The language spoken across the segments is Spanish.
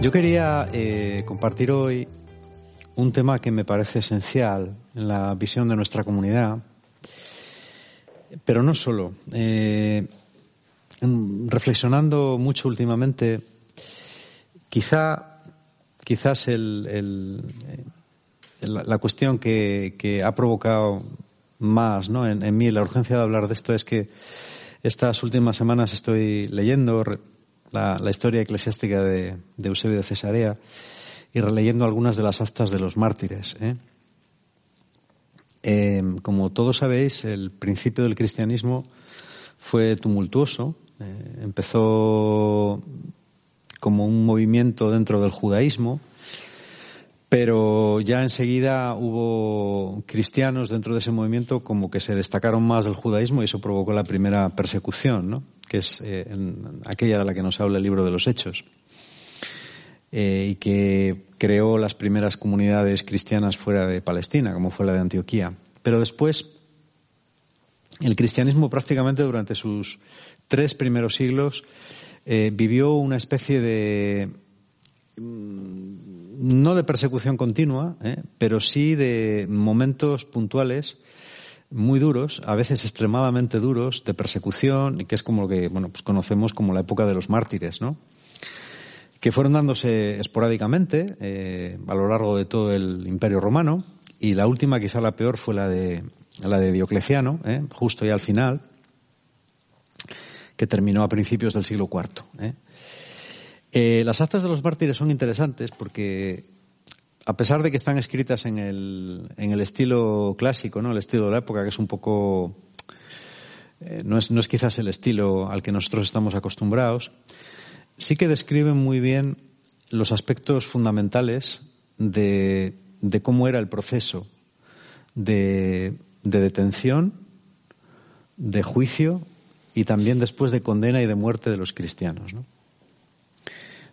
Yo quería eh, compartir hoy un tema que me parece esencial en la visión de nuestra comunidad, pero no solo. Eh, reflexionando mucho últimamente, quizá, quizás el, la, cuestión que, ha provocado más ¿no? en, en mí la urgencia de hablar de esto es que estas últimas semanas estoy leyendo la, historia eclesiástica de, Eusebio de Cesarea y releyendo algunas de las actas de los mártires. ¿eh? Em, como todos sabéis, el principio del cristianismo fue tumultuoso. Eh, empezó como un movimiento dentro del judaísmo, pero ya enseguida hubo cristianos dentro de ese movimiento como que se destacaron más del judaísmo y eso provocó la primera persecución, ¿no? Que es eh, aquella de la que nos habla el libro de los Hechos, eh, y que creó las primeras comunidades cristianas fuera de Palestina, como fue la de Antioquía. Pero después, el cristianismo prácticamente durante sus tres primeros siglos eh, vivió una especie de mm, no de persecución continua, pero sí de momentos puntuales muy duros, a veces extremadamente duros, de persecución, que es como lo que bueno, pues conocemos como la época de los mártires, ¿no? que fueron dándose esporádicamente eh, a lo largo de todo el Imperio Romano, y la última, quizá la peor, fue la de, la de Diocleciano, ¿eh? justo ya al final, que terminó a principios del siglo IV. ¿eh? Eh, las actas de los mártires son interesantes porque a pesar de que están escritas en el, en el estilo clásico, ¿no? El estilo de la época, que es un poco, eh, no, es, no es quizás el estilo al que nosotros estamos acostumbrados, sí que describen muy bien los aspectos fundamentales de, de cómo era el proceso de, de detención, de juicio y también después de condena y de muerte de los cristianos, ¿no?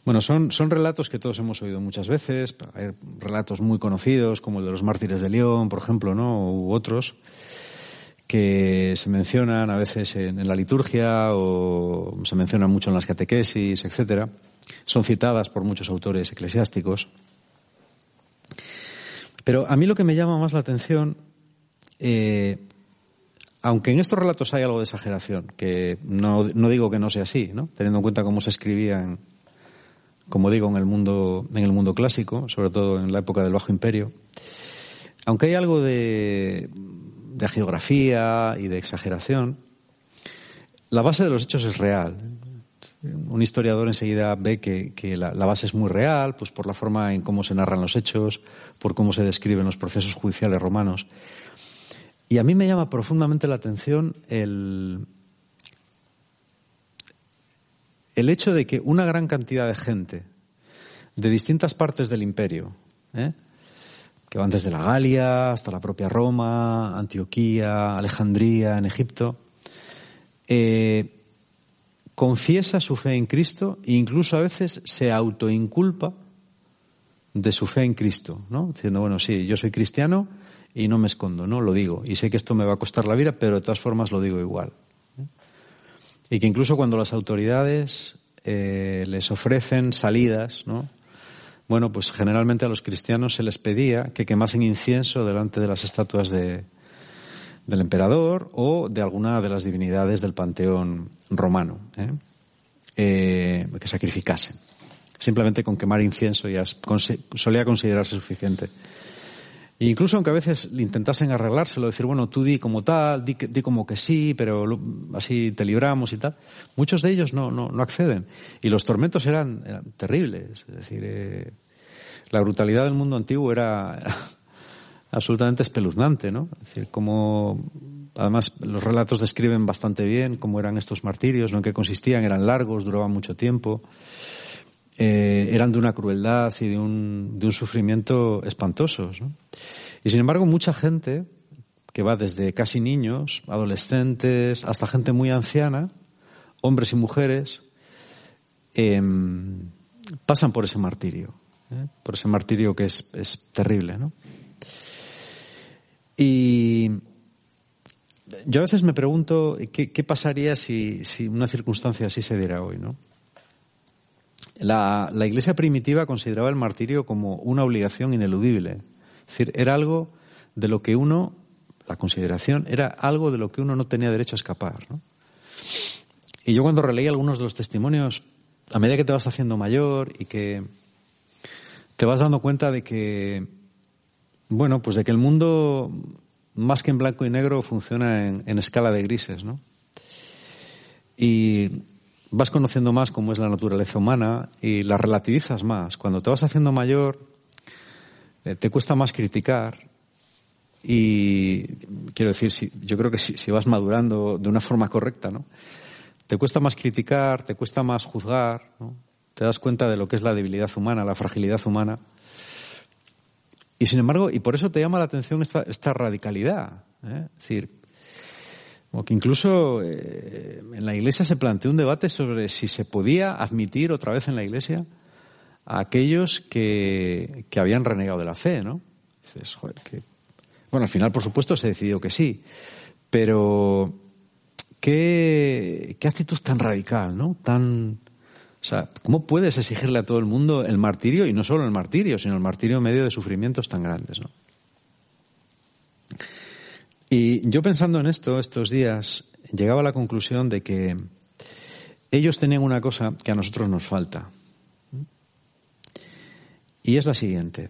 Bueno, son, relatos que todos hemos oído muchas veces, hay relatos muy conocidos, como el de los mártires de León, por ejemplo, ¿no? u otros, que se mencionan a veces en, la liturgia o se mencionan mucho en las catequesis, etcétera. Son citadas por muchos autores eclesiásticos. Pero a mí lo que me llama más la atención, eh, aunque en estos relatos hay algo de exageración, que no, no digo que no sea así, ¿no? teniendo en cuenta cómo se escribían como digo, en el mundo, en el mundo clásico, sobre todo en la época del Bajo Imperio. Aunque hay algo de, de geografía y de exageración, la base de los hechos es real. Un historiador enseguida ve que, que la, la, base es muy real, pues por la forma en cómo se narran los hechos, por cómo se describen los procesos judiciales romanos. Y a mí me llama profundamente la atención el, el hecho de que una gran cantidad de gente de distintas partes del imperio, ¿eh? que van desde la Galia hasta la propia Roma, Antioquía, Alejandría, en Egipto, eh, confiesa su fe en Cristo e incluso a veces se autoinculpa de su fe en Cristo, ¿no? Diciendo, bueno, sí, yo soy cristiano y no me escondo, ¿no? Lo digo. Y sé que esto me va a costar la vida, pero de todas formas lo digo igual. Y que incluso cuando las autoridades eh, les ofrecen salidas, ¿no? Bueno, pues generalmente a los cristianos se les pedía que quemasen incienso delante de las estatuas de, del emperador o de alguna de las divinidades del panteón romano, ¿eh? Eh, que sacrificasen. Simplemente con quemar incienso ya solía considerarse suficiente. Incluso aunque a veces intentasen arreglárselo, decir, bueno, tú di como tal, di, di como que sí, pero así te libramos y tal, muchos de ellos no, no, acceden. Y los tormentos eran, eran terribles. Es decir, eh, la brutalidad del mundo antiguo era, absolutamente espeluznante, ¿no? Es decir, como, además, los relatos describen bastante bien cómo eran estos martirios, ¿no? en qué consistían, eran largos, duraban mucho tiempo. Eh, eran de una crueldad y de un, de un sufrimiento espantosos. ¿no? Y sin embargo, mucha gente que va desde casi niños, adolescentes, hasta gente muy anciana, hombres y mujeres, eh, pasan por ese martirio, ¿eh? por ese martirio que es, es terrible. ¿no? Y yo a veces me pregunto qué, qué pasaría si, si, una circunstancia así se diera hoy, ¿no? La, la Iglesia primitiva consideraba el martirio como una obligación ineludible. Es decir, era algo de lo que uno, la consideración, era algo de lo que uno no tenía derecho a escapar. Y yo cuando releí algunos de los testimonios, a medida que te vas haciendo mayor y que te vas dando cuenta de que, bueno, pues de que el mundo, más que en blanco y negro, funciona en, en escala de grises, ¿no? Y vas conociendo más cómo es la naturaleza humana y la relativizas más. Cuando te vas haciendo mayor, eh, te cuesta más criticar y quiero decir, si, yo creo que si, vas madurando de una forma correcta, ¿no? Te cuesta más criticar, te cuesta más juzgar, ¿no? Te das cuenta de lo que es la debilidad humana, la fragilidad humana. Y sin embargo, y por eso te llama la atención esta, esta radicalidad. ¿eh? Es decir, como que incluso eh, en la Iglesia se planteó un debate sobre si se podía admitir otra vez en la Iglesia a aquellos que, que habían renegado de la fe, ¿no? Dices, joder, que... Bueno, al final, por supuesto, se decidió que sí, pero qué, qué actitud tan radical, ¿no? Tan, o sea, ¿cómo puedes exigirle a todo el mundo el martirio y no solo el martirio, sino el martirio en medio de sufrimientos tan grandes, ¿no? Y yo pensando en esto estos días, llegaba a la conclusión de que ellos tenían una cosa que a nosotros nos falta. Y es la siguiente.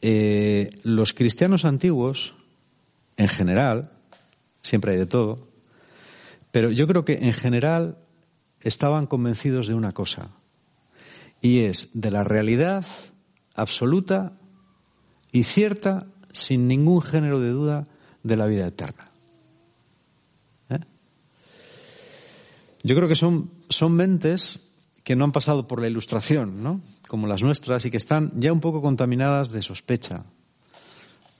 Eh, los cristianos antiguos, en general, siempre hay de todo, pero yo creo que en general estaban convencidos de una cosa, y es de la realidad absoluta y cierta, sin ningún género de duda, de la vida eterna. ¿Eh? Yo creo que son, son mentes que no han pasado por la ilustración, ¿no? Como las nuestras y que están ya un poco contaminadas de sospecha,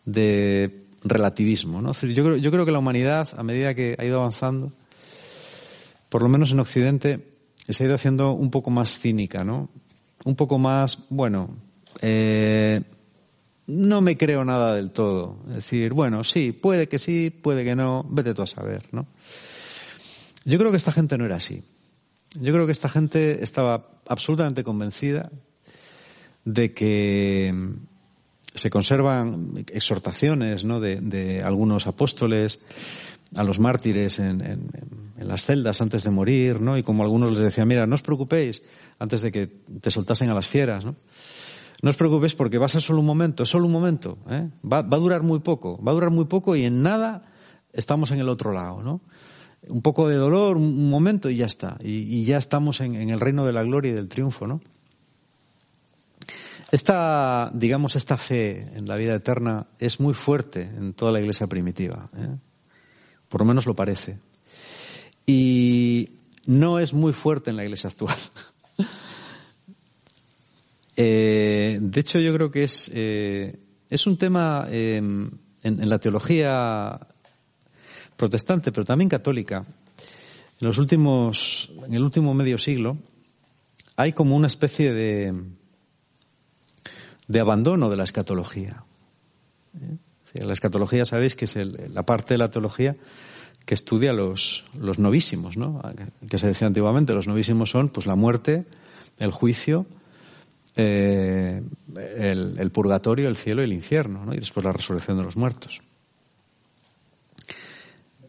de relativismo, ¿no? Yo creo, yo creo que la humanidad, a medida que ha ido avanzando, por lo menos en Occidente, se ha ido haciendo un poco más cínica, ¿no? Un poco más, bueno, eh, no me creo nada del todo. Es decir, bueno, sí, puede que sí, puede que no, vete tú a saber, ¿no? Yo creo que esta gente no era así. Yo creo que esta gente estaba absolutamente convencida de que se conservan exhortaciones ¿no? de, de algunos apóstoles a los mártires en, en, en, las celdas antes de morir, ¿no? Y como algunos les decía, mira, no os preocupéis antes de que te soltasen a las fieras, ¿no? No os preocupéis porque va a ser solo un momento, solo un momento. ¿eh? Va, a durar muy poco, va a durar muy poco y en nada estamos en el otro lado, ¿no? Un poco de dolor, un momento y ya está. Y, y ya estamos en, en, el reino de la gloria y del triunfo, ¿no? Esta, digamos, esta fe en la vida eterna es muy fuerte en toda la iglesia primitiva. ¿eh? Por lo menos lo parece. Y no es muy fuerte en la iglesia actual. Eh, de hecho, yo creo que es, eh, es un tema eh, en, en, la teología protestante, pero también católica. En los últimos, en el último medio siglo, hay como una especie de, de abandono de la escatología. La escatología, sabéis que es el, la parte de la teología que estudia los, los novísimos, ¿no? Que se decía antiguamente, los novísimos son pues la muerte, el juicio, eh, el, purgatorio, el cielo y el infierno, ¿no? y después la resurrección de los muertos.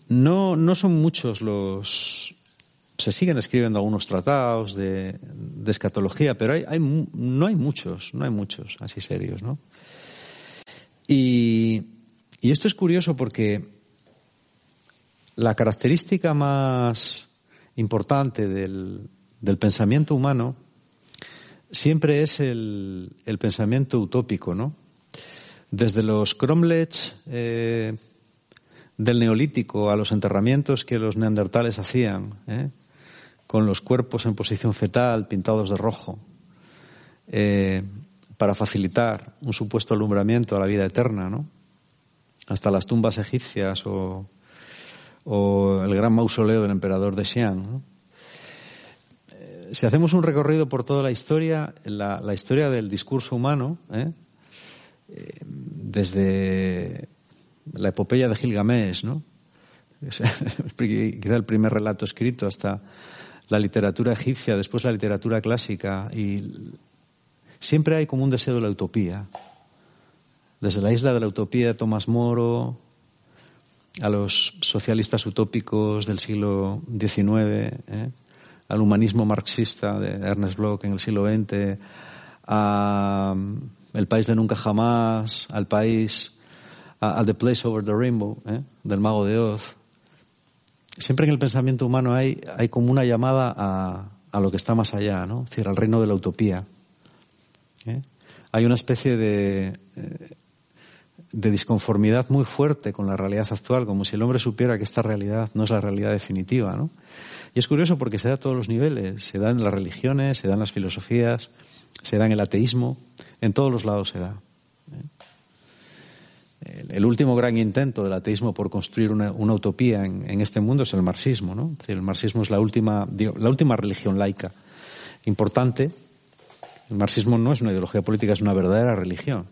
No, no son muchos los. Se siguen escribiendo algunos tratados de, de escatología, pero hay, hay, no hay muchos, no hay muchos así serios, ¿no? Y, esto es curioso porque la característica más importante del pensamiento humano siempre es el, pensamiento utópico, ¿no? Desde los cromlechs eh, del neolítico a los enterramientos que los neandertales hacían, ¿eh? con los cuerpos en posición fetal pintados de rojo, eh, para facilitar un supuesto alumbramiento a la vida eterna, ¿no? Hasta las tumbas egipcias o, o el gran mausoleo del emperador de Xi'an, ¿no? Si hacemos un recorrido por toda la historia, la, historia del discurso humano, ¿eh? Eh, desde la epopeya de Gilgamesh, ¿no? quizá el primer relato escrito hasta la literatura egipcia, después la literatura clásica, y siempre hay como un deseo de la utopía. Desde la isla de la utopía de Tomás Moro a los socialistas utópicos del siglo XIX. Al humanismo marxista de Ernest Bloch en el siglo XX, a mm, El país de nunca jamás, al país, a, The Place Over the Rainbow, ¿eh? del mago de Oz. Siempre en el pensamiento humano hay, hay como una llamada a, a lo que está más allá, ¿no? Es decir, al reino de la utopía. ¿eh? Hay una especie de, de disconformidad muy fuerte con la realidad actual, como si el hombre supiera que esta realidad no es la realidad definitiva, ¿no? Y es curioso porque se da a todos los niveles, se da en las religiones, se da en las filosofías, se da en el ateísmo, en todos los lados se da. ¿eh? El, último gran intento del ateísmo por construir una, utopía en, este mundo es el marxismo, ¿no? el marxismo es la última, la última religión laica importante. El marxismo no es una ideología política, es una verdadera religión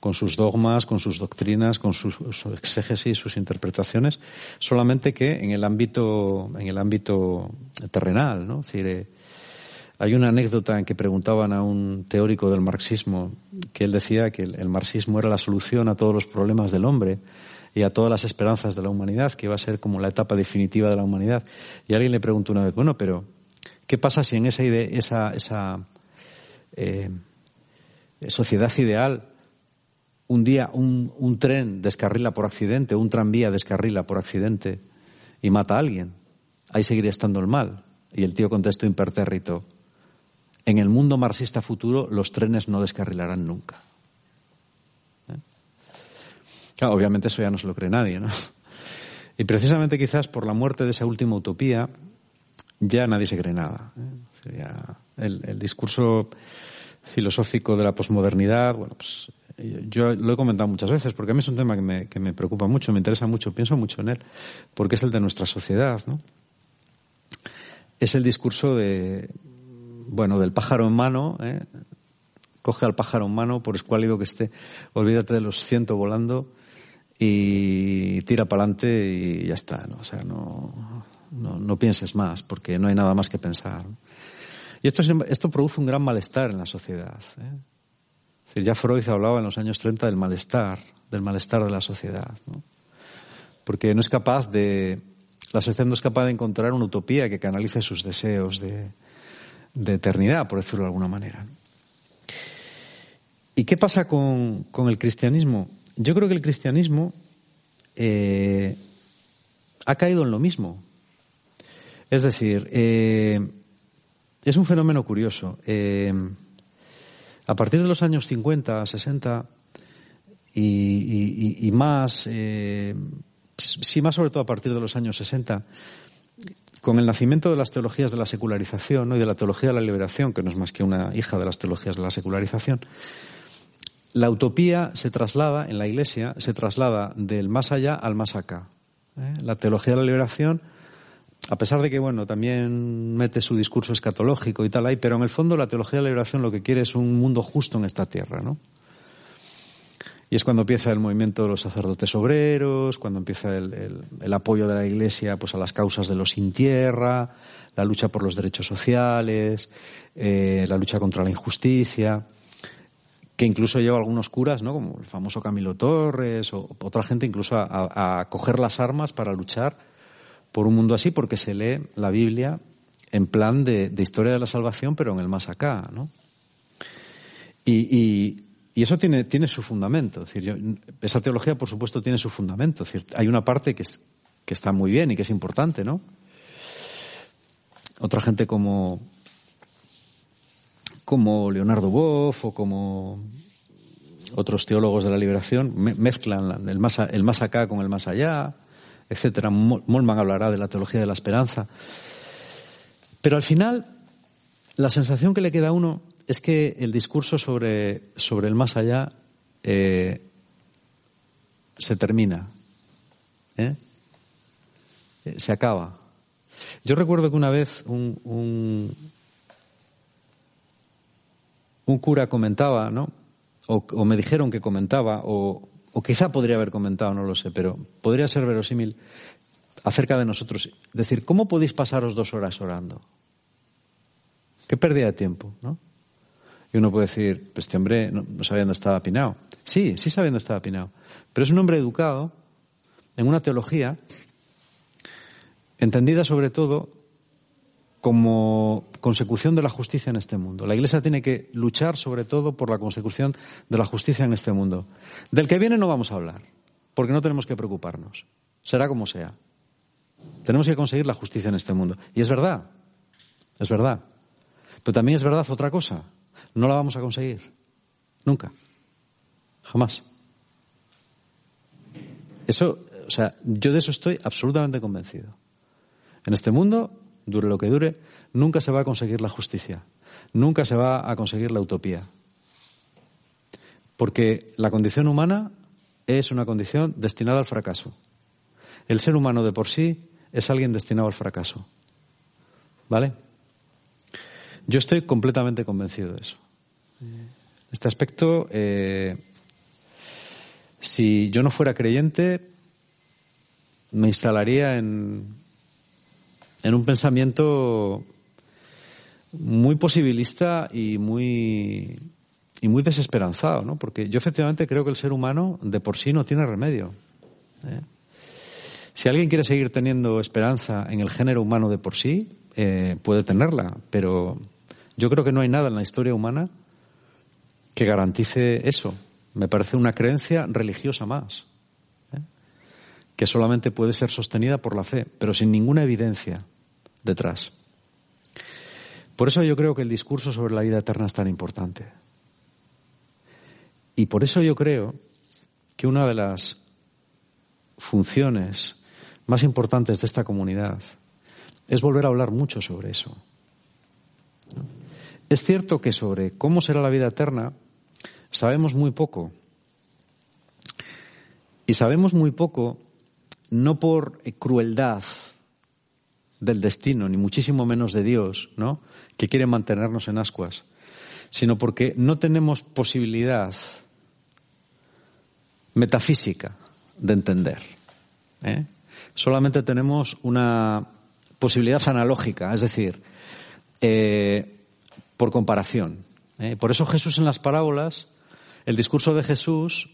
con sus dogmas, con sus doctrinas, con sus, su exégesis, sus interpretaciones, solamente que en el ámbito, en el ámbito terrenal, ¿no? Es decir, eh, hay una anécdota en que preguntaban a un teórico del marxismo que él decía que el, marxismo era la solución a todos los problemas del hombre y a todas las esperanzas de la humanidad, que iba a ser como la etapa definitiva de la humanidad. Y alguien le preguntó una vez, bueno, pero ¿qué pasa si en esa, idea, esa, esa eh, sociedad ideal un día un, tren descarrila por accidente, un tranvía descarrila por accidente y mata a alguien, ahí seguiría estando el mal. Y el tío contestó impertérrito, en el mundo marxista futuro los trenes no descarrilarán nunca. ¿Eh? obviamente eso ya no se lo cree nadie, ¿no? Y precisamente quizás por la muerte de esa última utopía ya nadie se cree nada. ¿eh? el, el discurso filosófico de la posmodernidad, bueno, pues yo lo he comentado muchas veces, porque a mí es un tema que me, que me preocupa mucho, me interesa mucho, pienso mucho en él, porque es el de nuestra sociedad, ¿no? Es el discurso de, bueno, del pájaro en mano, ¿eh? coge al pájaro en mano, por escuálido que esté, olvídate de los cientos volando y tira para adelante y ya está, ¿no? O sea, no, no, no, pienses más, porque no hay nada más que pensar. Y esto, esto produce un gran malestar en la sociedad. ¿eh? Ya Freud hablaba en los años 30 del malestar, del malestar de la sociedad, porque no es capaz de, la sociedad no es capaz de encontrar una utopía que canalice sus deseos de, eternidad, por decirlo de alguna manera. ¿Y qué pasa con, el cristianismo? Yo creo que el cristianismo eh, ha caído en lo mismo. Es decir, eh, es un fenómeno curioso. Eh, a partir de los años 50, 60 y, más, eh, sí más sobre todo a partir de los años 60, con el nacimiento de las teologías de la secularización y de la teología de la liberación, que no es más que una hija de las teologías de la secularización, la utopía se traslada en la Iglesia, se traslada del más allá al más acá. ¿eh? La teología de la liberación a pesar de que, bueno, también mete su discurso escatológico y tal ahí, pero en el fondo la teología de la liberación lo que quiere es un mundo justo en esta tierra, ¿no? Y es cuando empieza el movimiento de los sacerdotes obreros, cuando empieza el, apoyo de la Iglesia pues, a las causas de los sin tierra, la lucha por los derechos sociales, eh, la lucha contra la injusticia, que incluso lleva algunos curas, ¿no? como el famoso Camilo Torres o otra gente incluso a, a coger las armas para luchar por un mundo así porque se lee la Biblia en plan de, historia de la salvación, pero en el más acá, ¿no? Y, eso tiene, tiene su fundamento. Es decir, esa teología, por supuesto, tiene su fundamento. Hay una parte que, es, que está muy bien y que es importante, ¿no? Otra gente como, como Leonardo Boff o como otros teólogos de la liberación mezclan el más, el más acá con el más allá etcétera. Molman hablará de la teología de la esperanza. Pero al final, la sensación que le queda a uno es que el discurso sobre, sobre el más allá eh, se termina. ¿eh? Eh, se acaba. Yo recuerdo que una vez un, un, un cura comentaba, ¿no? O, o, me dijeron que comentaba, o, o quizá podría haber comentado, no lo sé, pero podría ser verosímil, acerca de nosotros. Decir, ¿cómo podéis pasaros dos horas orando? Qué pérdida de tiempo, ¿no? Y uno puede decir, pues este hombre no, sabía dónde estaba Pinao. Sí, sí sabía dónde estaba Pinao. Pero es un hombre educado en una teología entendida sobre todo como consecución de la justicia en este mundo. La Iglesia tiene que luchar sobre todo por la consecución de la justicia en este mundo. Del que viene no vamos a hablar, porque no tenemos que preocuparnos. Será como sea. Tenemos que conseguir la justicia en este mundo. Y es verdad, es verdad. Pero también es verdad otra cosa. No la vamos a conseguir. Nunca. Jamás. Eso, o sea, yo de eso estoy absolutamente convencido. En este mundo, dure lo que dure, nunca se va a conseguir la justicia. Nunca se va a conseguir la utopía. Porque la condición humana es una condición destinada al fracaso. El ser humano de por sí es alguien destinado al fracaso. ¿Vale? Yo estoy completamente convencido de eso. Este aspecto, eh, si yo no fuera creyente, me instalaría en, en un pensamiento muy posibilista y muy, y muy desesperanzado, ¿no? Porque yo efectivamente creo que el ser humano de por sí no tiene remedio. ¿eh? Si alguien quiere seguir teniendo esperanza en el género humano de por sí, eh, puede tenerla, pero yo creo que no hay nada en la historia humana que garantice eso. Me parece una creencia religiosa más. Que solamente puede ser sostenida por la fe, pero sin ninguna evidencia detrás. Por eso yo creo que el discurso sobre la vida eterna es tan importante. Y por eso yo creo que una de las funciones más importantes de esta comunidad es volver a hablar mucho sobre eso. Es cierto que sobre cómo será la vida eterna sabemos muy poco. Y sabemos muy poco no por crueldad del destino, ni muchísimo menos de Dios, ¿no? que quiere mantenernos en ascuas, sino porque no tenemos posibilidad metafísica de entender. ¿eh? Solamente tenemos una posibilidad analógica, es decir, eh, por comparación. ¿eh? Por eso Jesús en las parábolas, el discurso de Jesús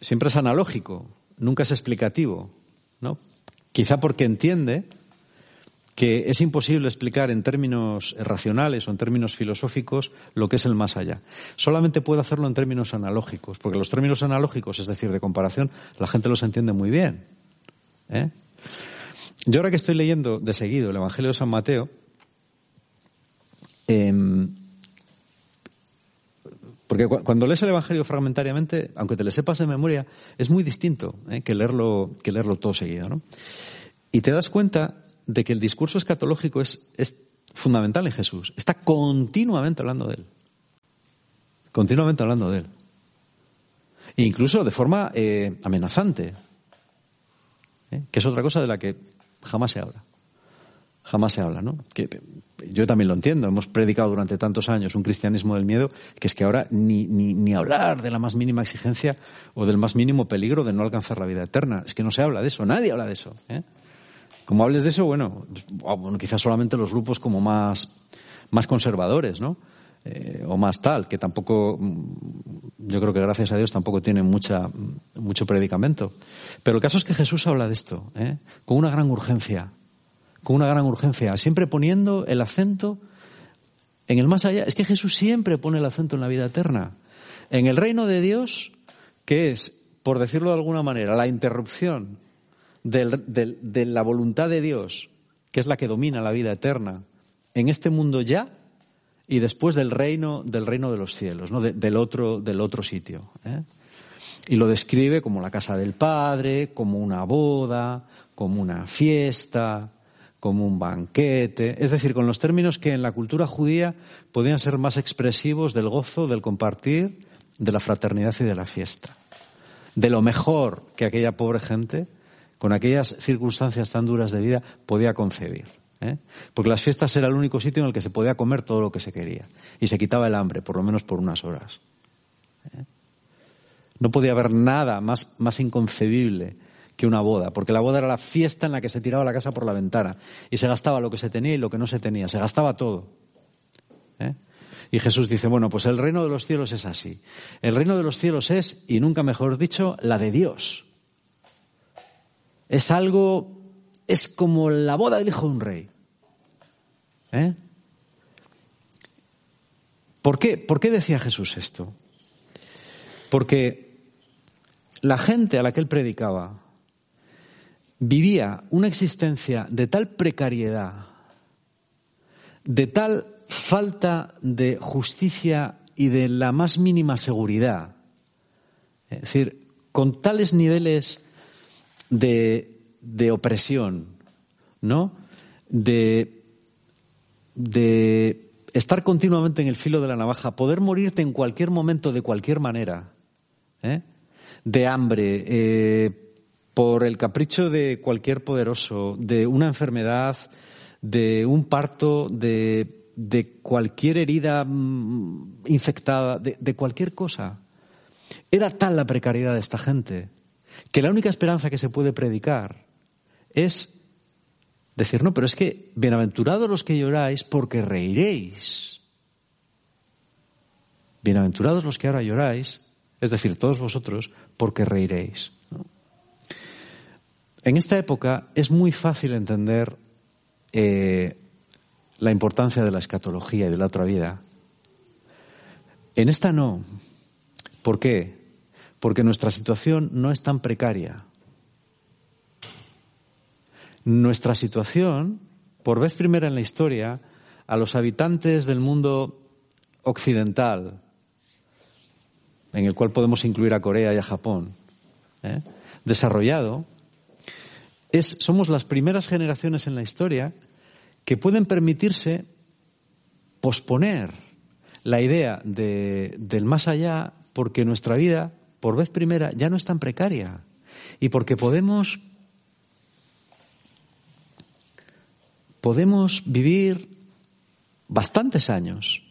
siempre es analógico, nunca es explicativo, ¿no? Quizá porque entiende que es imposible explicar en términos racionales o en términos filosóficos lo que es el más allá. Solamente puede hacerlo en términos analógicos, porque los términos analógicos, es decir, de comparación, la gente los entiende muy bien. ¿eh? Yo ahora que estoy leyendo de seguido el Evangelio de San Mateo, Em, porque cuando lees el Evangelio fragmentariamente, aunque te le sepas de memoria, es muy distinto eh, que, leerlo, que leerlo todo seguido. ¿no? Y te das cuenta de que el discurso escatológico es, es fundamental en Jesús. Está continuamente hablando de él. Continuamente hablando de él. E incluso de forma eh, amenazante. ¿eh? Que es otra cosa de la que jamás se habla jamás se habla, ¿no? Que yo también lo entiendo, hemos predicado durante tantos años un cristianismo del miedo, que es que ahora ni, ni, ni, hablar de la más mínima exigencia o del más mínimo peligro de no alcanzar la vida eterna. Es que no se habla de eso, nadie habla de eso. ¿eh? Como hables de eso, bueno, ah, bueno quizás solamente los grupos como más, más conservadores, ¿no? Eh, o más tal, que tampoco, mm, yo creo que gracias a Dios tampoco tienen mucha, mucho predicamento. Pero el caso es que Jesús habla de esto, ¿eh? con una gran urgencia con una gran urgencia, siempre poniendo el acento en el más allá. Es que Jesús siempre pone el acento en la vida eterna. En el reino de Dios, que es, por decirlo de alguna manera, la interrupción de la voluntad de Dios, que es la que domina la vida eterna, en este mundo ya y después del reino, del reino de los cielos, ¿no? del, otro, sitio. ¿eh? Y lo describe como la casa del Padre, como una boda, como una fiesta, como un banquete, es decir, con los términos que en la cultura judía podían ser más expresivos del gozo, del compartir, de la fraternidad y de la fiesta. De lo mejor que aquella pobre gente, con aquellas circunstancias tan duras de vida, podía concebir. ¿eh? Porque las fiestas era el único sitio en el que se podía comer todo lo que se quería. Y se quitaba el hambre, por lo menos por unas horas. ¿eh? No podía haber nada más, más inconcebible que una boda, porque la boda era la fiesta en la que se tiraba la casa por la ventana y se gastaba lo que se tenía y lo que no se tenía, se gastaba todo. ¿eh? Y Jesús dice, bueno, pues el reino de los cielos es así. El reino de los cielos es, y nunca mejor dicho, la de Dios. Es algo, es como la boda del hijo de un rey. ¿Eh? ¿Por qué? ¿Por qué decía Jesús esto? Porque la gente a la que él predicaba vivía una existencia de tal precariedad, de tal falta de justicia y de la más mínima seguridad. Es decir, con tales niveles de, de opresión, ¿no? De, de estar continuamente en el filo de la navaja, poder morirte en cualquier momento de cualquier manera, ¿eh? de hambre, eh, por el capricho de cualquier poderoso, de una enfermedad, de un parto, de, cualquier herida mm, infectada, de cualquier cosa. Era tal la precariedad de esta gente que la única esperanza que se puede predicar es decir, no, pero es que bienaventurados los que lloráis porque reiréis. Bienaventurados los que ahora lloráis, es decir, todos vosotros, porque reiréis. En esta época es muy fácil entender eh, la importancia de la escatología y de la otra vida. En esta no. ¿Por qué? Porque nuestra situación no es tan precaria. Nuestra situación, por vez primera en la historia, a los habitantes del mundo occidental, en el cual podemos incluir a Corea y a Japón, ¿eh? desarrollado, es, somos las primeras generaciones en la historia que pueden permitirse posponer la idea de, del más allá porque nuestra vida, por vez primera, ya no es tan precaria y porque podemos podemos vivir bastantes años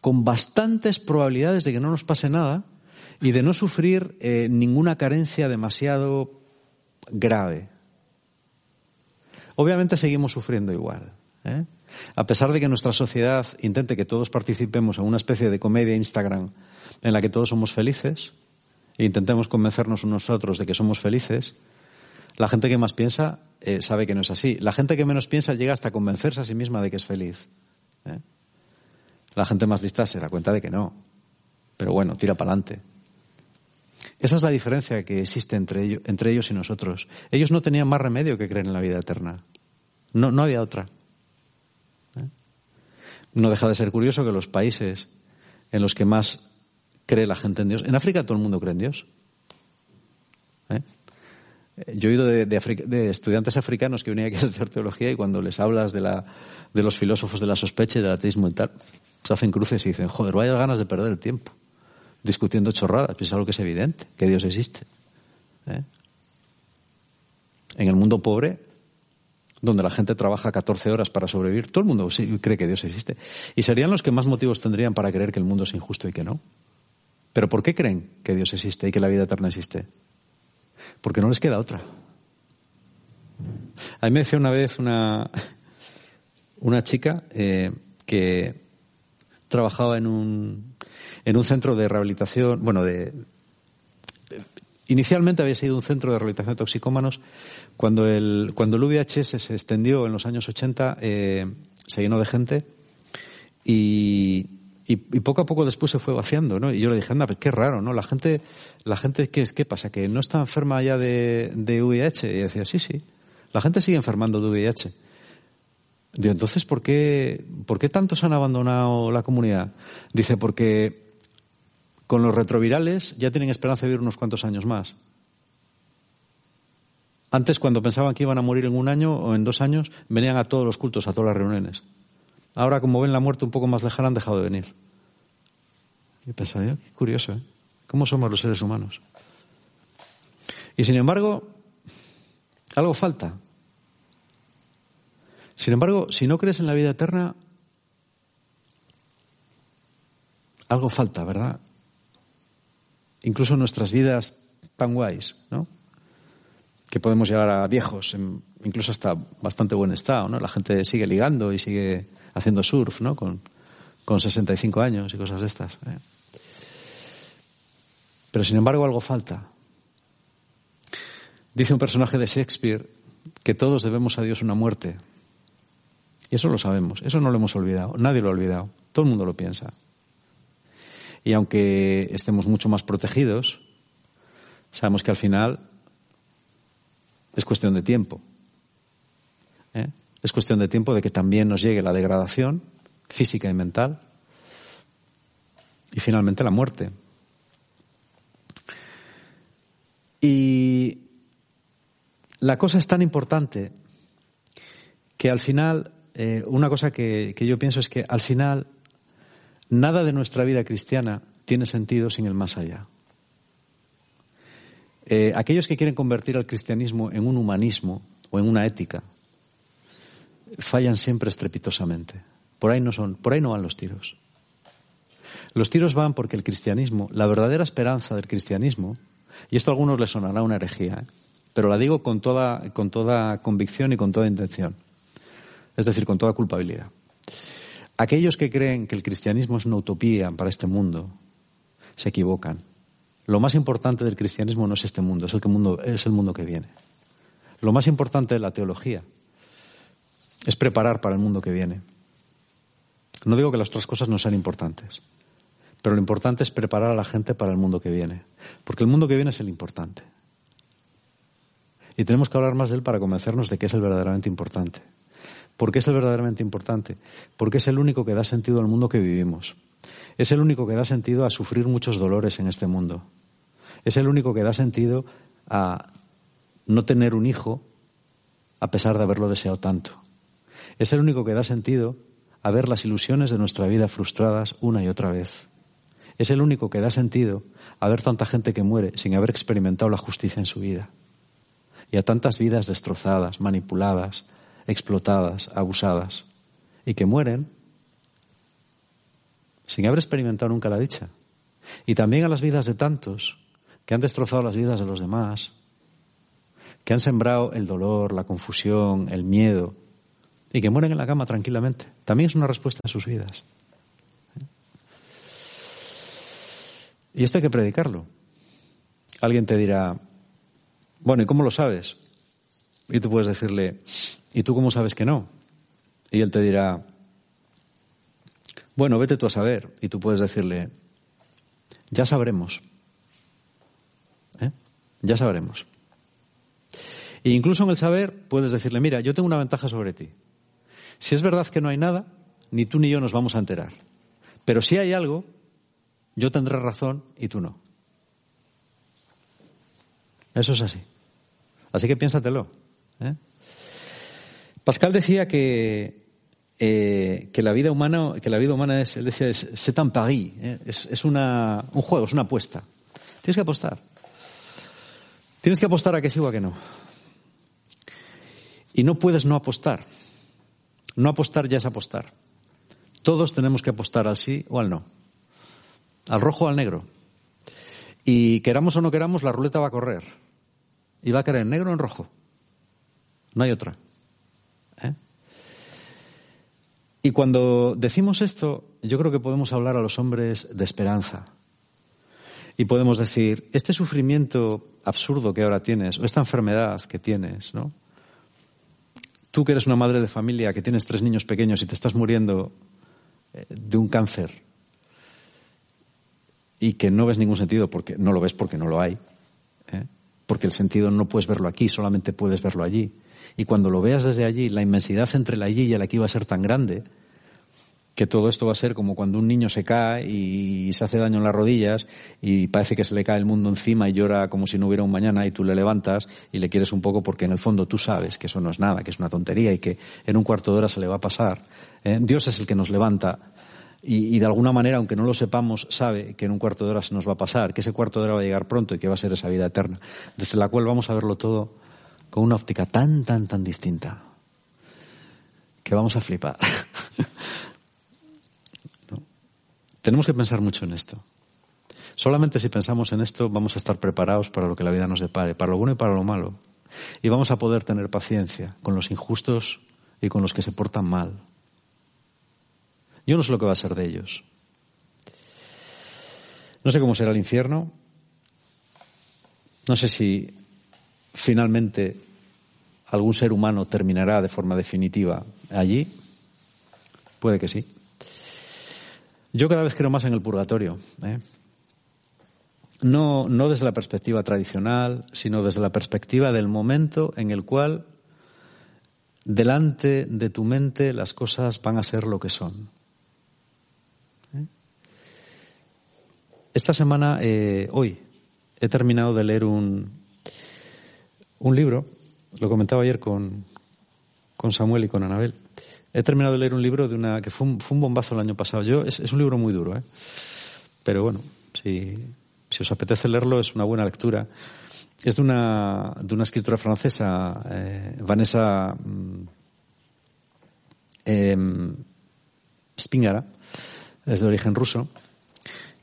con bastantes probabilidades de que no nos pase nada y de no sufrir eh, ninguna carencia demasiado grave. Obviamente seguimos sufriendo igual. ¿eh? A pesar de que nuestra sociedad intente que todos participemos en una especie de comedia Instagram en la que todos somos felices e intentemos convencernos unos a otros de que somos felices, la gente que más piensa eh, sabe que no es así. La gente que menos piensa llega hasta convencerse a sí misma de que es feliz. ¿eh? La gente más lista se da cuenta de que no. Pero bueno, tira para adelante. Esa es la diferencia que existe entre ellos, entre ellos y nosotros. Ellos no tenían más remedio que creer en la vida eterna. No, no había otra. ¿Eh? No deja de ser curioso que los países en los que más cree la gente en Dios, en África todo el mundo cree en Dios. ¿Eh? Yo he oído de, de, estudiantes africanos que venían aquí a estudiar teología y cuando les hablas de, la, de los filósofos de la sospecha y del ateísmo y tal, se hacen cruces y dicen, joder, vaya ganas de perder el tiempo discutiendo chorradas, pues es algo que es evidente, que Dios existe. ¿eh? En el mundo pobre, donde la gente trabaja 14 horas para sobrevivir, todo el mundo cree que Dios existe. Y serían los que más motivos tendrían para creer que el mundo es injusto y que no. Pero ¿por qué creen que Dios existe y que la vida eterna existe? Porque no les queda otra. A mí me decía una vez una, una chica eh, que trabajaba en un, en un centro de rehabilitación, bueno, de, inicialmente había sido un centro de rehabilitación de toxicómanos. Cuando el, cuando el se extendió en los años 80, eh, se llenó de gente y, y, poco a poco después se fue vaciando, ¿no? Y yo le dije, anda, qué raro, ¿no? La gente, la gente, ¿qué es? ¿Qué pasa? ¿Que no está enferma ya de, de VIH? Y decía, sí, sí. La gente sigue enfermando de VIH. Digo, entonces, ¿por qué, ¿por qué tantos han abandonado la comunidad? Dice, porque con los retrovirales ya tienen esperanza de vivir unos cuantos años más. Antes, cuando pensaban que iban a morir en un año o en dos años, venían a todos los cultos, a todas las reuniones. Ahora, como ven la muerte un poco más lejana, han dejado de venir. Y pensaba qué curioso, ¿eh? ¿Cómo somos los seres humanos? Y sin embargo, algo falta. Sin embargo, si no crees en la vida eterna, algo falta, ¿verdad? Incluso nuestras vidas tan guays, ¿no? que podemos llegar a viejos, incluso hasta bastante buen estado, ¿no? La gente sigue ligando y sigue haciendo surf, ¿no? Con, con 65 años y cosas de estas. ¿eh? Pero sin embargo algo falta. Dice un personaje de Shakespeare que todos debemos a Dios una muerte. Y eso lo sabemos, eso no lo hemos olvidado, nadie lo ha olvidado, todo el mundo lo piensa. Y aunque estemos mucho más protegidos, sabemos que al final es cuestión de tiempo. ¿eh? Es cuestión de tiempo de que también nos llegue la degradación física y mental y finalmente la muerte. Y la cosa es tan importante que al final, eh, una cosa que, yo pienso es que al final nada de nuestra vida cristiana tiene sentido sin el más allá. Eh, aquellos que quieren convertir al cristianismo en un humanismo o en una ética fallan siempre estrepitosamente. Por ahí no son, por ahí no van los tiros. Los tiros van porque el cristianismo, la verdadera esperanza del cristianismo, y esto a algunos les sonará una herejía, ¿eh? pero la digo con toda, con toda convicción y con toda intención, es decir, con toda culpabilidad. Aquellos que creen que el cristianismo es una utopía para este mundo, se equivocan. Lo más importante del cristianismo no es este mundo, es el, mundo, es el mundo que viene. Lo más importante de la teología es preparar para el mundo que viene. No digo que las otras cosas no sean importantes, pero lo importante es preparar a la gente para el mundo que viene, porque el mundo que viene es el importante. Y tenemos que hablar más de él para convencernos de que es el verdaderamente importante. ¿Por qué es el verdaderamente importante? Porque es el único que da sentido al mundo que vivimos. Es el único que da sentido a sufrir muchos dolores en este mundo. Es el único que da sentido a no tener un hijo a pesar de haberlo deseado tanto. Es el único que da sentido a ver las ilusiones de nuestra vida frustradas una y otra vez. Es el único que da sentido a ver tanta gente que muere sin haber experimentado la justicia en su vida. Y a tantas vidas destrozadas, manipuladas, explotadas, abusadas. Y que mueren sin haber experimentado nunca la dicha. Y también a las vidas de tantos que han destrozado las vidas de los demás, que han sembrado el dolor, la confusión, el miedo, y que mueren en la cama tranquilamente. También es una respuesta a sus vidas. Y esto hay que predicarlo. Alguien te dirá, bueno, ¿y cómo lo sabes? Y tú puedes decirle, ¿y tú cómo sabes que no? Y él te dirá, bueno, vete tú a saber. Y tú puedes decirle, ya sabremos. ¿Eh? Ya sabremos. E incluso en el saber puedes decirle, mira, yo tengo una ventaja sobre ti. Si es verdad que no hay nada, ni tú ni yo nos vamos a enterar. Pero si hay algo, yo tendré razón y tú no. Eso es así. Así que piénsatelo. ¿eh? Pascal decía que eh, que la vida humana, que la vida humana es, él decía, es c'est un ¿eh? es, es una, un juego, es una apuesta. Tienes que apostar. Tienes que apostar a que sí o a que no. Y no puedes no apostar. No apostar ya es apostar. Todos tenemos que apostar al sí o al no. Al rojo o al negro. Y queramos o no queramos, la ruleta va a correr. Y va a caer en negro o en rojo. No hay otra. Y cuando decimos esto, yo creo que podemos hablar a los hombres de esperanza. Y podemos decir, este sufrimiento absurdo que ahora tienes, o esta enfermedad que tienes, ¿no? Tú que eres una madre de familia, que tienes tres niños pequeños y te estás muriendo eh, de un cáncer y que no ves ningún sentido porque no lo ves porque no lo hay, ¿eh? porque el sentido no puedes verlo aquí, solamente puedes verlo allí. Y cuando lo veas desde allí, la inmensidad entre la allí y el aquí va a ser tan grande que todo esto va a ser como cuando un niño se cae y se hace daño en las rodillas y parece que se le cae el mundo encima y llora como si no hubiera un mañana y tú le levantas y le quieres un poco porque en el fondo tú sabes que eso no es nada, que es una tontería y que en un cuarto de hora se le va a pasar. ¿eh? Dios es el que nos levanta y, y, de alguna manera, aunque no lo sepamos, sabe que en un cuarto de hora se nos va a pasar, que ese cuarto de hora va a llegar pronto y que va a ser esa vida eterna, desde la cual vamos a verlo todo con una óptica tan, tan, tan distinta, que vamos a flipar. Tenemos que pensar mucho en esto. Solamente si pensamos en esto vamos a estar preparados para lo que la vida nos depare, para lo bueno y para lo malo. Y vamos a poder tener paciencia con los injustos y con los que se portan mal. Yo no sé lo que va a ser de ellos. No sé cómo será el infierno. No sé si finalmente algún ser humano terminará de forma definitiva allí. Puede que sí. Yo cada vez creo más en el purgatorio. ¿eh? No, no desde la perspectiva tradicional, sino desde la perspectiva del momento en el cual delante de tu mente las cosas van a ser lo que son. ¿Eh? Esta semana, eh, hoy, he terminado de leer un, un libro, lo comentaba ayer con, con Samuel y con Anabel, He terminado de leer un libro de una que fue un, bombazo el año pasado. Yo es, un libro muy duro, ¿eh? pero bueno, si, os apetece leerlo es una buena lectura. Es de una, de una escritora francesa, eh, Vanessa eh, Spingara, es de origen ruso,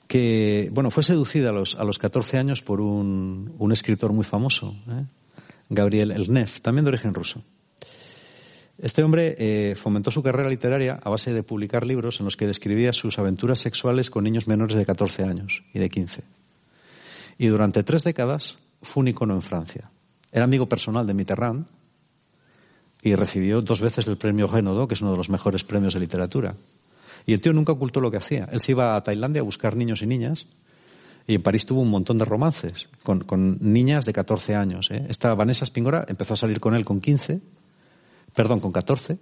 que bueno, fue seducida a los, a los 14 años por un, un escritor muy famoso, ¿eh? Gabriel Elnev, también de origen ruso. Este hombre eh, fomentó su carrera literaria a base de publicar libros en los que describía sus aventuras sexuales con niños menores de 14 años y de 15. Y durante tres décadas fue un icono en Francia. Era amigo personal de Mitterrand y recibió dos veces el premio Génodo, que es uno de los mejores premios de literatura. Y el tío nunca ocultó lo que hacía. Él se iba a Tailandia a buscar niños y niñas y en París tuvo un montón de romances con, con niñas de 14 años. ¿eh? Esta Vanessa Spingora empezó a salir con él con 15 perdón, con 14,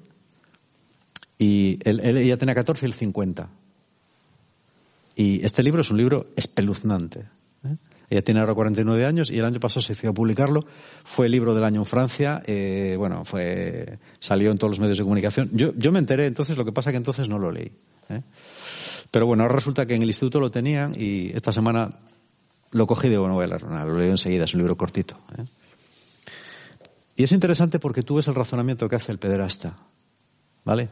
y él, él, ella tenía 14 y el 50. Y este libro es un libro espeluznante. ¿eh? Ella tiene ahora 49 años y el año pasado se decidió publicarlo. Fue el libro del año en Francia. Eh, bueno, fue, salió en todos los medios de comunicación. Yo, yo me enteré entonces, lo que pasa que entonces no lo leí. ¿eh? Pero bueno, resulta que en el instituto lo tenían y esta semana lo cogí digo, bueno, voy a. Lo leí enseguida, es un libro cortito. ¿eh? Y es interesante porque tú ves el razonamiento que hace el pederasta. ¿Vale?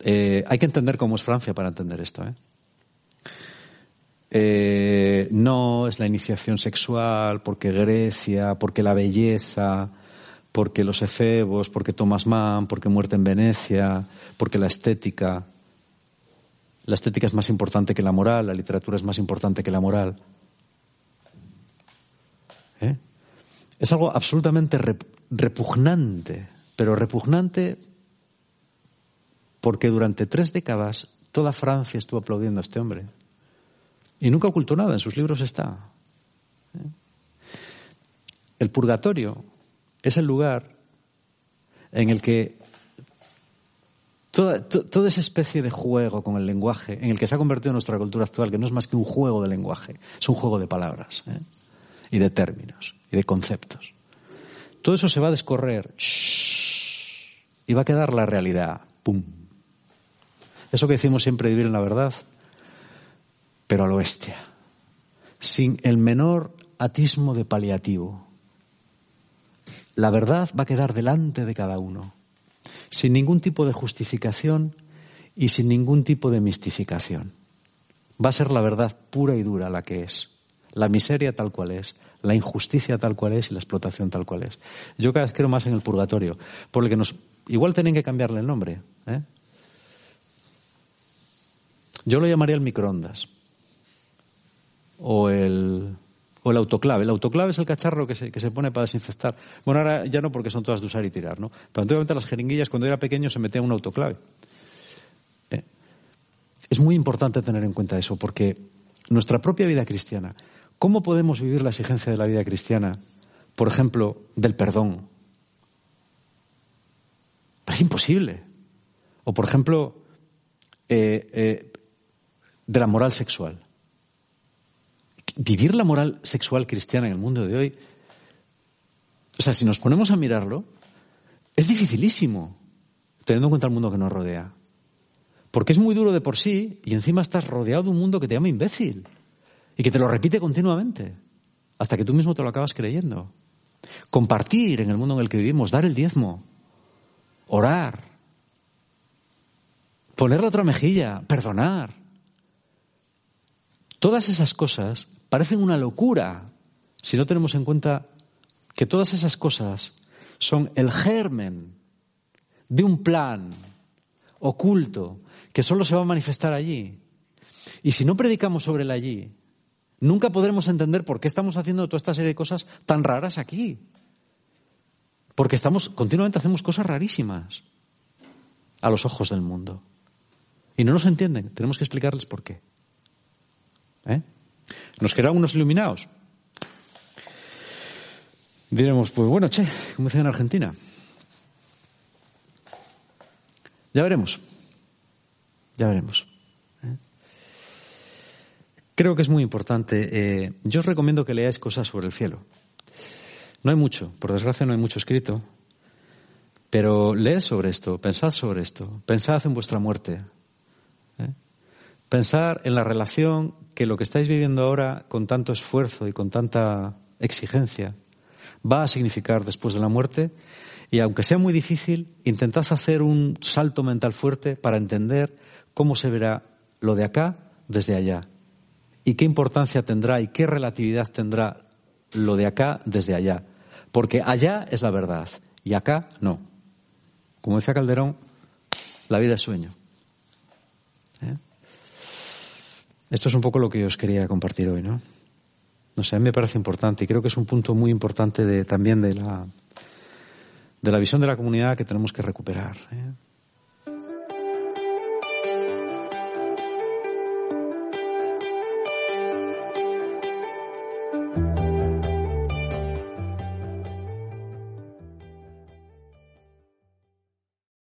Eh, hay que entender cómo es Francia para entender esto. Eh, no es la iniciación sexual porque Grecia, porque la belleza, porque los efebos, porque Thomas Mann, porque muerte en Venecia, porque la estética. La estética es más importante que la moral, la literatura es más importante que la moral. ¿Eh? Es algo absolutamente repugnante, pero repugnante porque durante tres décadas toda Francia estuvo aplaudiendo a este hombre. Y nunca ocultó nada, en sus libros está. ¿Eh? El purgatorio es el lugar en el que toda, esa especie de juego con el lenguaje, en el que se ha convertido nuestra cultura actual, que no es más que un juego de lenguaje, es un juego de palabras ¿eh? y de términos y de conceptos. Todo eso se va a descorrer y va a quedar la realidad. ¡Pum! Eso que decimos siempre vivir en la verdad, pero a lo bestia, sin el menor atismo de paliativo. La verdad va a quedar delante de cada uno, sin ningún tipo de justificación y sin ningún tipo de mistificación. Va a ser la verdad pura y dura la que es, la miseria tal cual es, la injusticia tal cual es y la explotación tal cual es. Yo cada vez creo más en el purgatorio, por el que nos... Igual tienen que cambiarle el nombre. ¿eh? Yo lo llamaría el microondas. O el, o el autoclave. El autoclave es el cacharro que se, que se pone para desinfectar. Bueno, ahora ya no porque son todas de usar y tirar, ¿no? Pero antiguamente las jeringuillas, cuando era pequeño, se metía un autoclave. ¿Eh? Es muy importante tener en cuenta eso, porque nuestra propia vida cristiana ¿Cómo podemos vivir la exigencia de la vida cristiana? Por ejemplo, del perdón. Parece imposible. O, por ejemplo, eh, eh, de la moral sexual. Vivir la moral sexual cristiana en el mundo de hoy, o sea, si nos ponemos a mirarlo, es dificilísimo, teniendo en cuenta el mundo que nos rodea. Porque es muy duro de por sí y encima estás rodeado de un mundo que te llama imbécil y que te lo repite continuamente hasta que tú mismo te lo acabas creyendo. Compartir en el mundo en el que vivimos, dar el diezmo, orar, poner la otra mejilla, perdonar. Todas esas cosas parecen una locura si no tenemos en cuenta que todas esas cosas son el germen de un plan oculto que solo se va a manifestar allí. Y si no predicamos sobre el allí, nunca podremos entender por qué estamos haciendo toda esta serie de cosas tan raras aquí. Porque estamos, continuamente hacemos cosas rarísimas a los ojos del mundo. Y no nos entienden. Tenemos que explicarles por qué. ¿Eh? ¿Nos quedan unos iluminados? Diremos, pues bueno, che, como dicen en Argentina. Ya veremos. Ya veremos. ¿eh? Creo que es muy importante. Eh, yo os recomiendo que leáis cosas sobre el cielo. No hay mucho, por desgracia no hay mucho escrito, pero leed sobre esto, pensad sobre esto, pensad en vuestra muerte. Pensad en la relación que lo que estáis viviendo ahora con tanto esfuerzo y con tanta exigencia va a significar después de la muerte y aunque sea muy difícil, intentad hacer un salto mental fuerte para entender cómo se verá lo de acá desde allá y qué importancia tendrá y qué relatividad tendrá lo de acá desde allá. Porque allá es la verdad y acá no. Como decía Calderón, la vida es sueño. ¿Eh? Esto es un poco lo que os quería compartir hoy, ¿no? No sé, a mí me parece importante y creo que es un punto muy importante también de la, de la visión de la comunidad que tenemos que recuperar. ¿eh?